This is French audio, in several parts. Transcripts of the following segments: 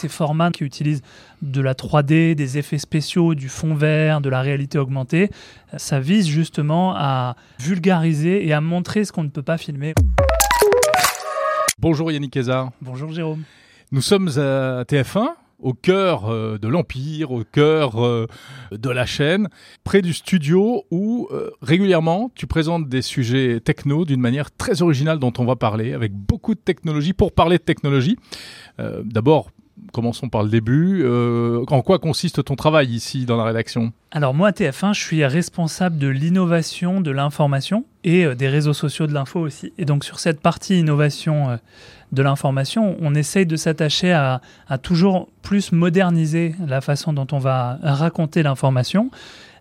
Ces formats qui utilisent de la 3D, des effets spéciaux, du fond vert, de la réalité augmentée, ça vise justement à vulgariser et à montrer ce qu'on ne peut pas filmer. Bonjour Yannick Kézard. Bonjour Jérôme. Nous sommes à TF1 au cœur euh, de l'Empire, au cœur euh, de la chaîne, près du studio où euh, régulièrement tu présentes des sujets techno d'une manière très originale dont on va parler, avec beaucoup de technologie. Pour parler de technologie, d'abord, commençons par le début. en quoi consiste ton travail ici dans la rédaction? Alors moi à TF1, je suis responsable de l'innovation de l'information et des réseaux sociaux de l'info aussi. Et donc sur cette partie innovation de l'information, on essaye de s'attacher à, toujours plus moderniser la façon dont on va raconter l'information.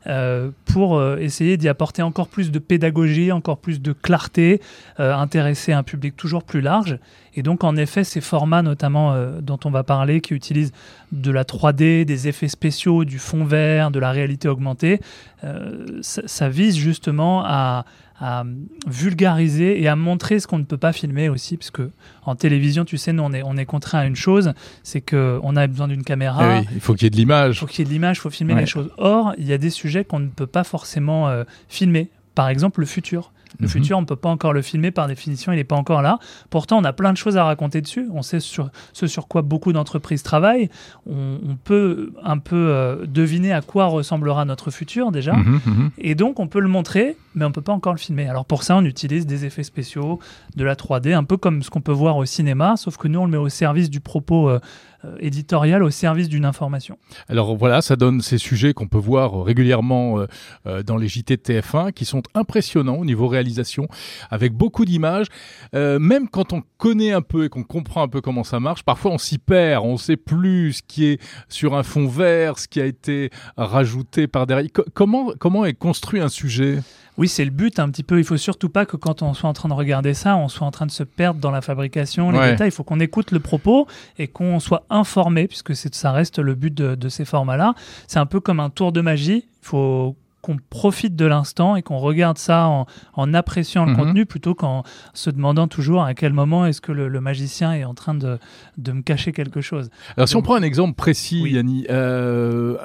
Euh, pour euh, essayer d'y apporter encore plus de pédagogie, encore plus de clarté, euh, intéresser un public toujours plus large. Et donc, en effet, ces formats, notamment dont on va parler, qui utilisent de la 3D, des effets spéciaux, du fond vert, de la réalité augmentée, ça, vise justement à, à vulgariser et à montrer ce qu'on ne peut pas filmer aussi, parce que en télévision, tu sais, nous on est, on est contraint à une chose, c'est que on a besoin d'une caméra. Eh il faut qu'il y ait de l'image. Il faut qu'il y ait de l'image, il faut filmer les choses. Or, il y a des sujets qu'on ne peut pas forcément euh, filmer. Par exemple, le futur. Le mhm. futur, on ne peut pas encore le filmer par définition, il n'est pas encore là. Pourtant, on a plein de choses à raconter dessus. On sait sur, ce sur quoi beaucoup d'entreprises travaillent. On, peut un peu euh, deviner à quoi ressemblera notre futur déjà. Mhm, mhm. Et donc, on peut le montrer, mais on peut pas encore le filmer. Alors pour ça, on utilise des effets spéciaux, de la 3D, un peu comme ce qu'on peut voir au cinéma, sauf que nous, on le met au service du propos euh, euh, éditorial au service d'une information. Alors voilà, ça donne ces sujets qu'on peut voir régulièrement euh, dans les JT de TF1 qui sont impressionnants au niveau réalisation, avec beaucoup d'images. même quand on connaît un peu et qu'on comprend un peu comment ça marche, parfois on s'y perd, on ne sait plus ce qui est sur un fond vert, ce qui a été rajouté par derrière. comment, comment est construit un sujet? Oui, c'est le but un petit peu. Il faut surtout pas que quand on soit en train de regarder ça, on soit en train de se perdre dans la fabrication, les détails. Il faut qu'on écoute le propos et qu'on soit informé, puisque ça reste le but de, de ces formats-là. C'est un peu comme un tour de magie. Il faut qu'on profite de l'instant et qu'on regarde ça en, appréciant le mhm. contenu plutôt qu'en se demandant toujours à quel moment est-ce que le, magicien est en train de, de, me cacher quelque chose. Alors si on prend un exemple précis, Yanni, euh,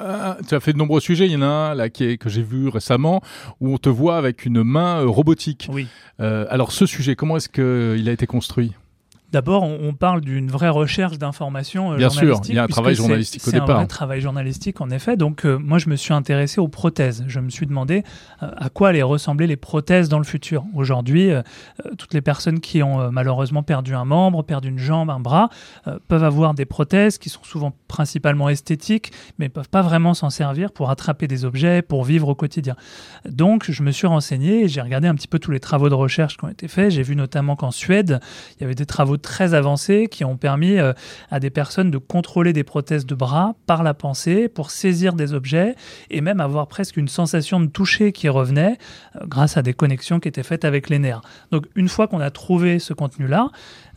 tu as fait de nombreux sujets, il y en a un là qui est, que j'ai vu récemment où on te voit avec une main euh, robotique. Oui. Euh, alors ce sujet, comment est-ce qu'il a été construit? D'abord, on, parle d'une vraie recherche d'informations euh, Bien sûr, il y a un travail journalistique au départ. C'est un vrai travail journalistique, en effet. Donc, euh, moi, je me suis intéressé aux prothèses. Je me suis demandé euh, à quoi allaient ressembler les prothèses dans le futur. Aujourd'hui, toutes les personnes qui ont malheureusement perdu un membre, perdu une jambe, un bras, peuvent avoir des prothèses qui sont souvent principalement esthétiques, mais ne peuvent pas vraiment s'en servir pour attraper des objets, pour vivre au quotidien. Donc, je me suis renseigné, j'ai regardé un petit peu tous les travaux de recherche qui ont été faits. J'ai vu notamment qu'en Suède, il y avait des travaux très avancés qui ont permis euh, à des personnes de contrôler des prothèses de bras par la pensée pour saisir des objets et même avoir presque une sensation de toucher qui revenait euh, grâce à des connexions qui étaient faites avec les nerfs. Donc une fois qu'on a trouvé ce contenu-là,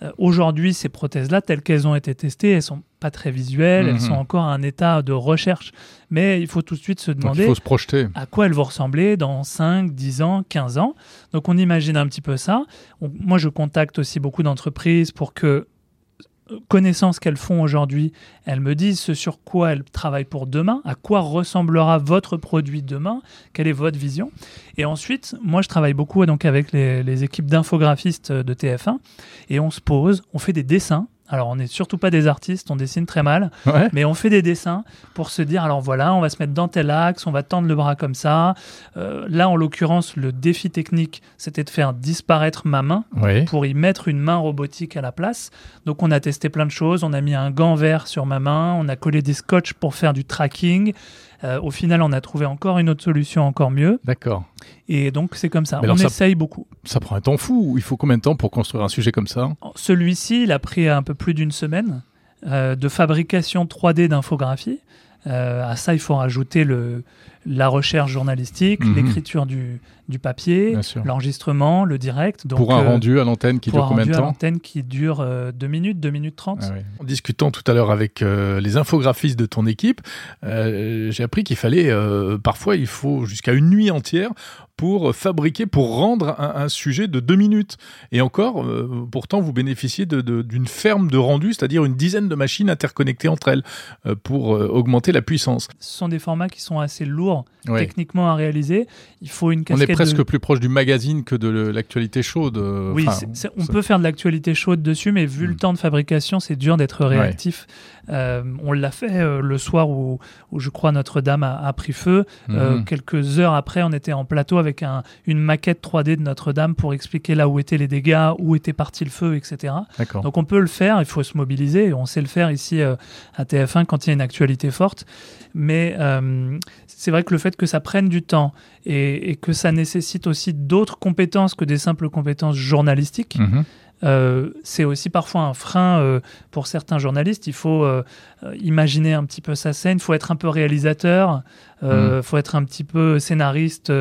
euh, aujourd'hui ces prothèses-là, telles qu'elles ont été testées, elles sont pas très visuelles, elles mhm. sont encore à un état de recherche. Mais il faut tout de suite se demander se projeter. à quoi elles vont ressembler dans 5, 10 ans, 15 ans. Donc on imagine un petit peu ça. moi, je contacte aussi beaucoup d'entreprises pour que euh, connaissant ce qu'elles font aujourd'hui, elles me disent ce sur quoi elles travaillent pour demain, à quoi ressemblera votre produit demain, quelle est votre vision. Et ensuite, moi je travaille beaucoup donc avec les, les équipes d'infographistes de TF1 et on se pose, on fait des dessins alors, on n'est surtout pas des artistes, on dessine très mal, mais on fait des dessins pour se dire alors voilà, on va se mettre dans tel axe, on va tendre le bras comme ça. Euh, là, en l'occurrence, le défi technique, c'était de faire disparaître ma main pour y mettre une main robotique à la place. Donc, on a testé plein de choses. On a mis un gant vert sur ma main, on a collé des scotch pour faire du tracking. Euh, au final, on a trouvé encore une autre solution encore mieux. D'accord. Et donc, c'est comme ça. on essaye beaucoup. Ça prend un temps fou. Il faut combien de temps pour construire un sujet comme ça? Celui-ci, il a pris un peu plus d'une semaine euh, de fabrication 3D d'infographie. Euh, à ça, il faut rajouter le, la recherche journalistique, Mhm. l'écriture du, du papier, l'enregistrement, le direct. Donc, pour un euh, rendu à l'antenne qui pour dure un combien de rendu à temps l'antenne qui dure 2 minutes, 2 minutes 30. Ah. En discutant tout à l'heure avec euh, les infographistes de ton équipe, euh, j'ai appris qu'il fallait euh, parfois il faut jusqu'à une nuit entière pour fabriquer, pour rendre un, un sujet de deux minutes. Et encore, euh, pourtant, vous bénéficiez de- de- d'une ferme de rendu, c'est-à-dire une dizaine de machines interconnectées entre elles euh, pour euh, augmenter la puissance. Ce sont des formats qui sont assez lourds Ouais. techniquement à réaliser. Il faut une On est presque de... plus proche du magazine que de l'actualité chaude. Oui, enfin, on peut faire de l'actualité chaude dessus, mais vu le Mm. temps de fabrication, c'est dur d'être réactif. Euh, on l'a fait euh, le soir où, où je crois Notre-Dame a, a pris feu. Euh, Mhm. quelques heures après, on était en plateau avec un- une maquette 3D de Notre-Dame pour expliquer là où étaient les dégâts, où était parti le feu, etc. Donc on peut le faire, il faut se mobiliser. On sait le faire ici euh, à TF1 quand il y a une actualité forte. Mais euh, c'est vrai que le fait que ça prenne du temps et, et que ça nécessite aussi d'autres compétences que des simples compétences journalistiques, Mhm. Euh, c'est aussi parfois un frein euh, pour certains journalistes. Il faut euh, imaginer un petit peu sa scène, il faut être un peu réalisateur, il Mm. faut être un petit peu scénariste,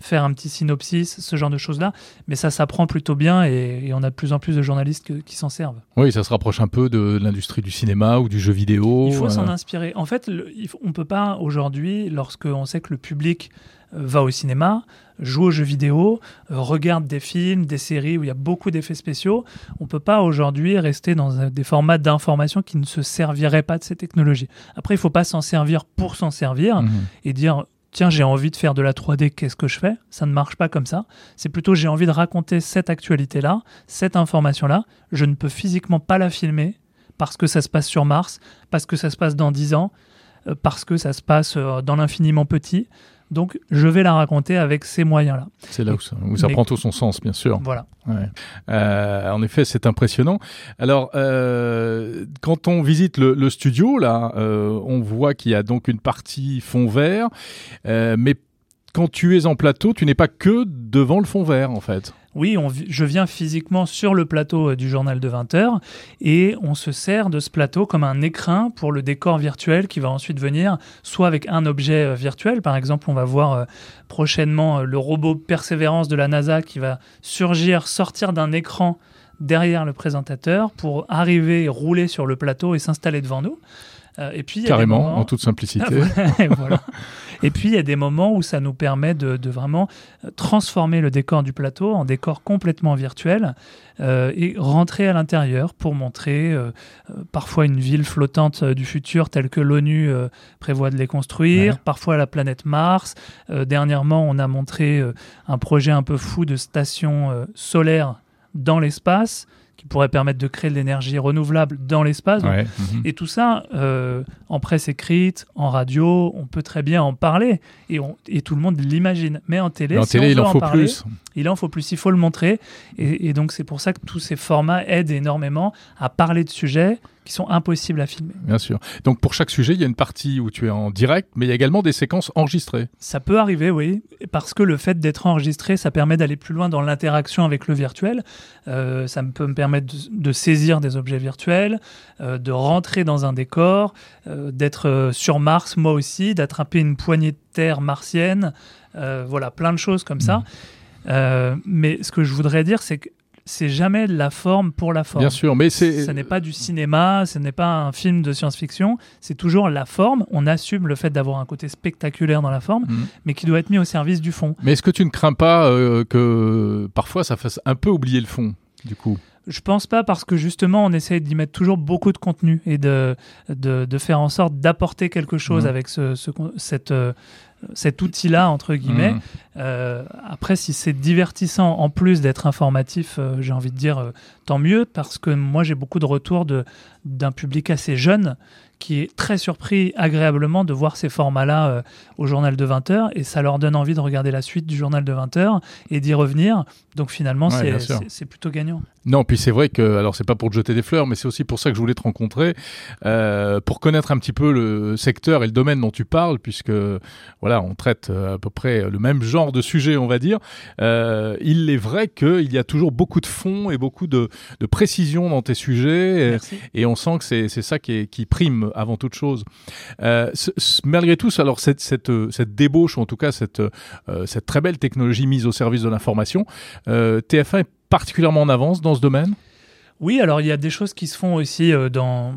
faire un petit synopsis, ce genre de choses-là. Mais ça s'apprend plutôt bien et, et on a de plus en plus de journalistes que- qui s'en servent. Oui, ça se rapproche un peu de l'industrie du cinéma ou du jeu vidéo. Il faut s'en inspirer. En fait, le- on ne peut pas aujourd'hui, lorsque on sait que le public va au cinéma, joue aux jeux vidéo, euh, regarde des films, des séries où il y a beaucoup d'effets spéciaux, on ne peut pas aujourd'hui rester dans des formats d'information qui ne se serviraient pas de ces technologies. Après, il ne faut pas s'en servir pour s'en servir mhm. et dire tiens j'ai envie de faire de la 3D qu'est-ce que je fais? Ça ne marche pas comme ça. C'est plutôt j'ai envie de raconter cette actualité là cette information là je ne peux physiquement pas la filmer parce que ça se passe sur Mars parce que ça se passe dans 10 ans euh, parce que ça se passe euh, dans l'infiniment petit donc je vais la raconter avec ces moyens là C'est là où ça, où ça Mais- prend tout son sens, bien sûr. voilà Ouais. Euh, en effet, c'est impressionnant. Alors, euh, quand on visite le, le studio, là, euh, on voit qu'il y a donc une partie fond vert, mais quand tu es en plateau, tu n'es pas que devant le fond vert, en fait. Oui, je viens physiquement sur le plateau euh, du journal de 20h et on se sert de ce plateau comme un écrin pour le décor virtuel qui va ensuite venir soit avec un objet euh, virtuel. Par exemple, on va voir euh, prochainement le robot Persévérance de la NASA qui va surgir, sortir d'un écran derrière le présentateur pour arriver, rouler sur le plateau et s'installer devant nous. Euh, et puis, Carrément, moments- en toute simplicité. et, voilà. et puis il y a des moments où ça nous permet de, de vraiment euh, transformer le décor du plateau en décor complètement virtuel euh, et rentrer à l'intérieur pour montrer euh, parfois une ville flottante du futur telle que l'ONU prévoit de les construire, Ouais. parfois la planète Mars. Dernièrement, on a montré un projet un peu fou de station solaire dans l'espace qui pourrait permettre de créer de l'énergie renouvelable dans l'espace. Ouais, mhm. et tout ça, euh, en presse écrite, en radio, on peut très bien en parler et, on- et tout le monde l'imagine. Mais en télé, Mais en si télé, on il en faut parler, plus. Il en faut plus, il faut le montrer. Et, et donc c'est pour ça que tous ces formats aident énormément à parler de sujets qui sont impossibles à filmer. Bien sûr. Donc, pour chaque sujet, il y a une partie où tu es en direct, mais il y a également des séquences enregistrées. Ça peut arriver, oui, parce que le fait d'être enregistré, ça permet d'aller plus loin dans l'interaction avec le virtuel. Euh, ça peut me permettre de, de saisir des objets virtuels, euh, de rentrer dans un décor, euh, d'être sur Mars, moi aussi, d'attraper une poignée de terre martienne. Voilà, plein de choses comme ça. Euh, mais ce que je voudrais dire, c'est que c'est jamais la forme pour la forme. Bien sûr, mais c'est. Ce n'est pas du cinéma, ce n'est pas un film de science-fiction, c'est toujours la forme. On assume le fait d'avoir un côté spectaculaire dans la forme, Mhm. mais qui doit être mis au service du fond. Mais est-ce que tu ne crains pas euh, que parfois ça fasse un peu oublier le fond, du coup? Je pense pas parce que justement on essaye d'y mettre toujours beaucoup de contenu et de, de, de faire en sorte d'apporter quelque chose Mhm. avec ce, cette, euh, cet outil-là, entre guillemets. Mhm. Euh, après, si c'est divertissant en plus d'être informatif, euh, j'ai envie de dire euh, tant mieux, parce que moi j'ai beaucoup de retours de- d'un public assez jeune qui est très surpris agréablement de voir ces formats-là au journal de 20h et ça leur donne envie de regarder la suite du journal de 20h et d'y revenir. Donc finalement, Ouais, c'est plutôt gagnant. Non, puis c'est vrai que, alors c'est pas pour te jeter des fleurs, mais c'est aussi pour ça que je voulais te rencontrer, euh, pour connaître un petit peu le secteur et le domaine dont tu parles, puisque voilà, on traite à peu près le même genre de sujet, on va dire. il est vrai qu'il y a toujours beaucoup de fond et beaucoup de, précision dans tes sujets, et, on sent que c'est ça qui, qui, prime avant toute chose. malgré tout, alors cette, cette, cette, débauche, ou en tout cas cette, cette très belle technologie mise au service de l'information, TF1 est particulièrement en avance dans ce domaine? Oui, alors il y a des choses qui se font aussi euh, dans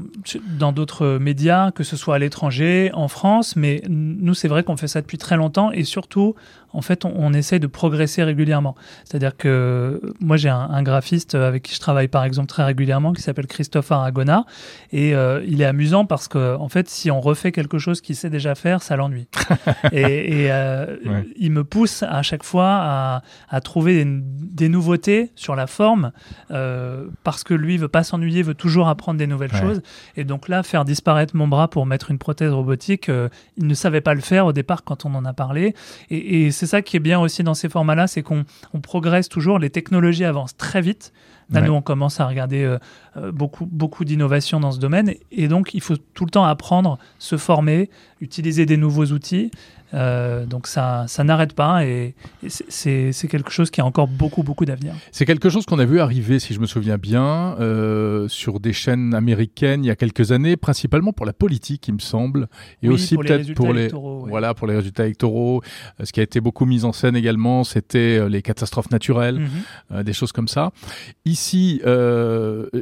dans d'autres médias, que ce soit à l'étranger, en France, mais nous c'est vrai qu'on fait ça depuis très longtemps et surtout en fait, on, on essaye de progresser régulièrement. C'est-à-dire que moi, j'ai un, graphiste avec qui je travaille par exemple très régulièrement qui s'appelle Christophe Aragona et euh, il est amusant parce que en fait, si on refait quelque chose qu'il sait déjà faire, ça l'ennuie. et, euh, il me pousse à chaque fois à, trouver des, nouveautés sur la forme euh, parce que lui veut pas s'ennuyer, veut toujours apprendre des nouvelles choses. Et donc là, faire disparaître mon bras pour mettre une prothèse robotique, il ne savait pas le faire au départ quand on en a parlé. Et, et c'est ça qui est bien aussi dans ces formats-là, c'est qu'on progresse toujours, les technologies avancent très vite. Là, nous, on commence à regarder euh, euh, beaucoup, beaucoup d'innovations dans ce domaine. Et donc, il faut tout le temps apprendre, se former, utiliser des nouveaux outils. Euh, donc ça, ça n'arrête pas et, c'est quelque chose qui a encore beaucoup, beaucoup d'avenir. C'est quelque chose qu'on a vu arriver, si je me souviens bien, euh, sur des chaînes américaines il y a quelques années, principalement pour la politique, il me semble, et aussi peut-être pour les, voilà, pour les résultats électoraux. Euh, ce qui a été beaucoup mis en scène également, c'était les catastrophes naturelles, mhm. des choses comme ça. Ici,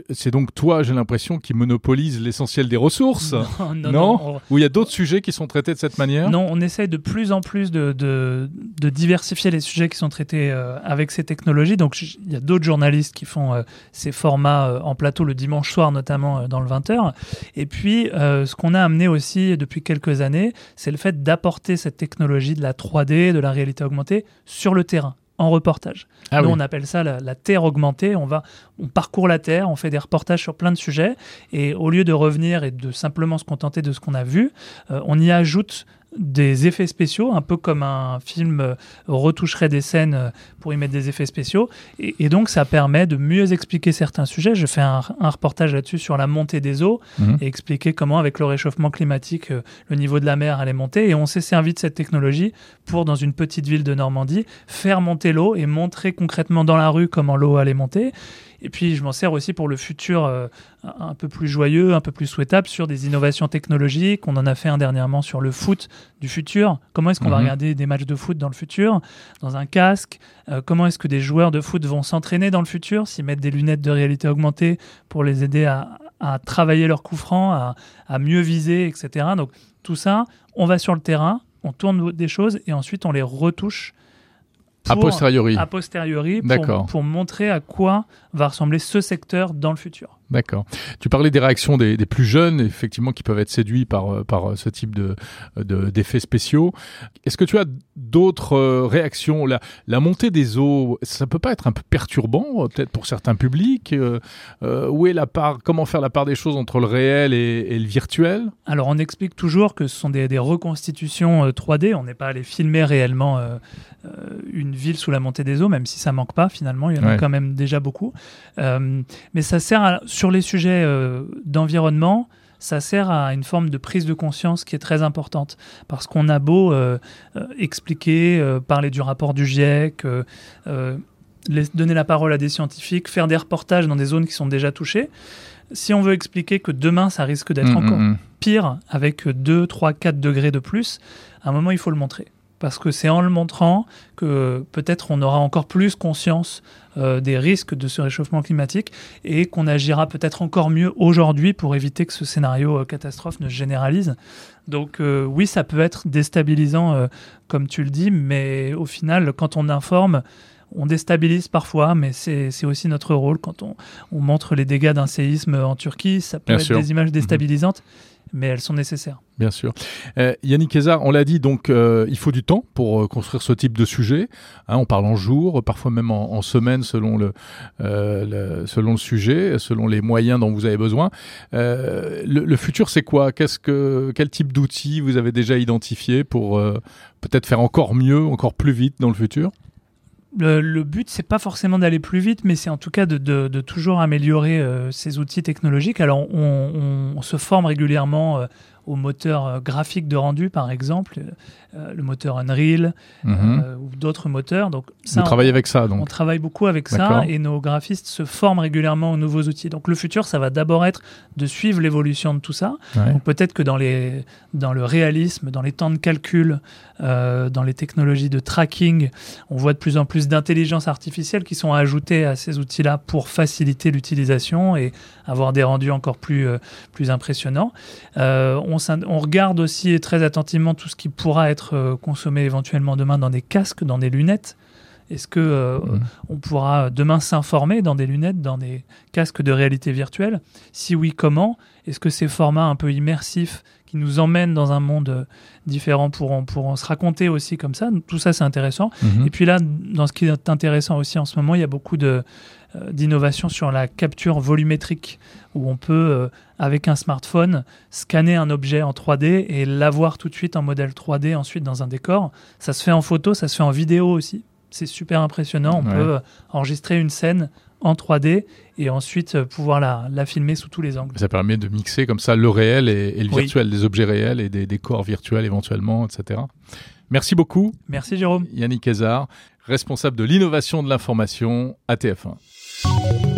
c'est donc toi, j'ai l'impression, qui monopolise l'essentiel des ressources. Non, non, non, Ou il y a d'autres sujets qui sont traités de cette manière Non, on essaie de plus en plus de, de, diversifier les sujets qui sont traités euh, avec ces technologies. Donc il y a d'autres journalistes qui font euh, ces formats euh, en plateau le dimanche soir, notamment dans le 20h. Et puis ce qu'on a amené aussi depuis quelques années, c'est le fait d'apporter cette technologie de la 3D, de la réalité augmentée sur le terrain en reportage. Ah Nous, on appelle ça la, terre augmentée. On va, on parcourt la terre, on fait des reportages sur plein de sujets, et au lieu de revenir et de simplement se contenter de ce qu'on a vu, on y ajoute des effets spéciaux, un peu comme un film euh, retoucherait des scènes euh, pour y mettre des effets spéciaux. Et, donc, ça permet de mieux expliquer certains sujets. Je fais un, reportage là-dessus sur la montée des eaux mhm. et expliquer comment, avec le réchauffement climatique, euh, le niveau de la mer allait monter. Et on s'est servi de cette technologie pour, dans une petite ville de Normandie, faire monter l'eau et montrer concrètement dans la rue comment l'eau allait monter. Et puis, je m'en sers aussi pour le futur euh, un peu plus joyeux, un peu plus souhaitable sur des innovations technologiques. On en a fait un dernièrement sur le foot du futur. Comment est-ce qu'on va mhm. regarder des matchs de foot dans le futur? Dans un casque euh, Comment est-ce que des joueurs de foot vont s'entraîner dans le futur? S'ils mettent des lunettes de réalité augmentée pour les aider à, travailler leur coup franc, à, à mieux viser, etc. Donc, tout ça, on va sur le terrain, on tourne des choses et ensuite on les retouche a posteriori. A posteriori, pour, pour, montrer à quoi va ressembler ce secteur dans le futur. D'accord. Tu parlais des réactions des, des, plus jeunes, effectivement, qui peuvent être séduits par, euh, par euh, ce type de, d'effets spéciaux. Est-ce que tu as d'autres euh, réactions? La, la montée des eaux, ça peut pas être un peu perturbant, peut-être pour certains publics euh, Où est la part Comment faire la part des choses entre le réel et, et le virtuel? Alors, on explique toujours que ce sont des, des reconstitutions 3D. On n'est pas allé filmer réellement une ville sous la montée des eaux, même si ça manque pas finalement. Il y en a quand même déjà beaucoup. mais ça sert à sur les sujets euh, d'environnement, ça sert à une forme de prise de conscience qui est très importante. Parce qu'on a beau euh, euh, expliquer, parler du rapport du GIEC, donner la parole à des scientifiques, faire des reportages dans des zones qui sont déjà touchées. Si on veut expliquer que demain, ça risque d'être mmh, encore mmh, mmh. pire, avec 2, 3, 4 degrés de plus, à un moment, il faut le montrer parce que c'est en le montrant que peut-être on aura encore plus conscience euh, des risques de ce réchauffement climatique et qu'on agira peut-être encore mieux aujourd'hui pour éviter que ce scénario euh, catastrophe ne se généralise. Donc euh, oui, ça peut être déstabilisant, comme tu le dis, mais au final, quand on informe, on déstabilise parfois, mais c'est aussi notre rôle quand on, montre les dégâts d'un séisme en Turquie. Ça peut être des images mhm. déstabilisantes mais elles sont nécessaires. Bien sûr. Euh, Yannick Kézard, on l'a dit, donc euh, il faut du temps pour euh, construire ce type de sujet. Hein, on parle en jours, parfois même en, semaines selon le, selon le sujet, selon les moyens dont vous avez besoin. Le, futur, c'est quoi? Qu'est-ce que quel type d'outils vous avez déjà identifié pour peut-être faire encore mieux, encore plus vite dans le futur? Le, but, c'est pas forcément d'aller plus vite, mais c'est en tout cas de, toujours améliorer ces outils technologiques. Alors, on, se forme régulièrement au moteur graphique de rendu, par exemple, le moteur Unreal Mhm. ou d'autres moteurs. Donc, ça, Vous travaillez avec ça, on donc. travaille beaucoup avec ça et nos graphistes se forment régulièrement aux nouveaux outils. Donc le futur, ça va d'abord être de suivre l'évolution de tout ça. Ouais. Donc peut-être que dans, les, dans le réalisme, dans les temps de calcul, euh, dans les technologies de tracking, on voit de plus en plus d'intelligence artificielle qui sont ajoutées à ces outils-là pour faciliter l'utilisation et avoir des rendus encore plus, euh, plus impressionnants. Euh, on, regarde aussi très attentivement tout ce qui pourra être euh, consommé éventuellement demain dans des casques, dans des lunettes. Est-ce que euh, Mhm. on pourra demain s'informer dans des lunettes, dans des casques de réalité virtuelle? Si oui, comment? Est-ce que ces formats un peu immersifs qui nous emmènent dans un monde différent pourront, pourront se raconter aussi comme ça? Tout ça, c'est intéressant. Mhm. Et puis là, dans ce qui est intéressant aussi en ce moment, il y a beaucoup de, euh, d'innovations sur la capture volumétrique, où on peut, euh, avec un smartphone, scanner un objet en 3D et l'avoir tout de suite en modèle 3D ensuite dans un décor. Ça se fait en photo, ça se fait en vidéo aussi. C'est super impressionnant. On Ouais. peut euh, enregistrer une scène en 3D et ensuite euh, pouvoir la, la filmer sous tous les angles. Ça permet de mixer comme ça le réel et, et le Oui. virtuel, des objets réels et des décors virtuels éventuellement, etc. Merci beaucoup, Merci Jérôme. Yannick Hézard, responsable de l'innovation de l'information à TF1. You.